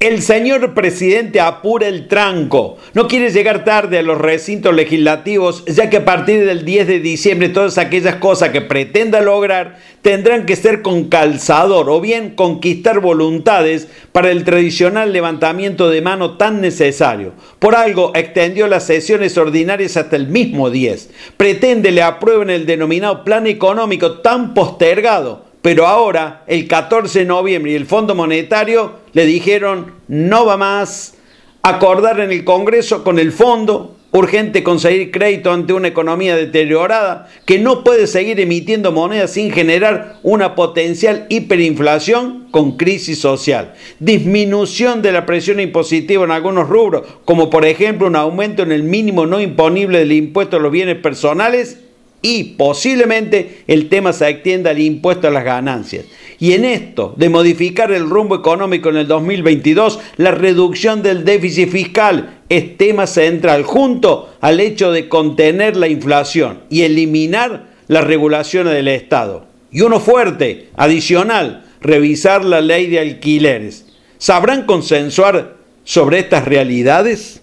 El señor presidente apura el tranco. No quiere llegar tarde a los recintos legislativos, ya que a partir del 10 de diciembre todas aquellas cosas que pretenda lograr tendrán que ser con calzador o bien conquistar voluntades para el tradicional levantamiento de mano tan necesario. Por algo extendió las sesiones ordinarias hasta el mismo 10. Pretende le aprueben el denominado plan económico tan postergado pero ahora, el 14 de noviembre y el Fondo Monetario le dijeron no va más. Acordar en el Congreso con el fondo, urgente conseguir crédito ante una economía deteriorada que no puede seguir emitiendo monedas sin generar una potencial hiperinflación con crisis social, disminución de la presión impositiva en algunos rubros, como por ejemplo un aumento en el mínimo no imponible del impuesto a los bienes personales y posiblemente el tema se extienda al impuesto a las ganancias. Y en esto de modificar el rumbo económico en el 2022, la reducción del déficit fiscal es tema central junto al hecho de contener la inflación y eliminar las regulaciones del Estado. Y uno fuerte, adicional, revisar la ley de alquileres. ¿Sabrán consensuar sobre estas realidades?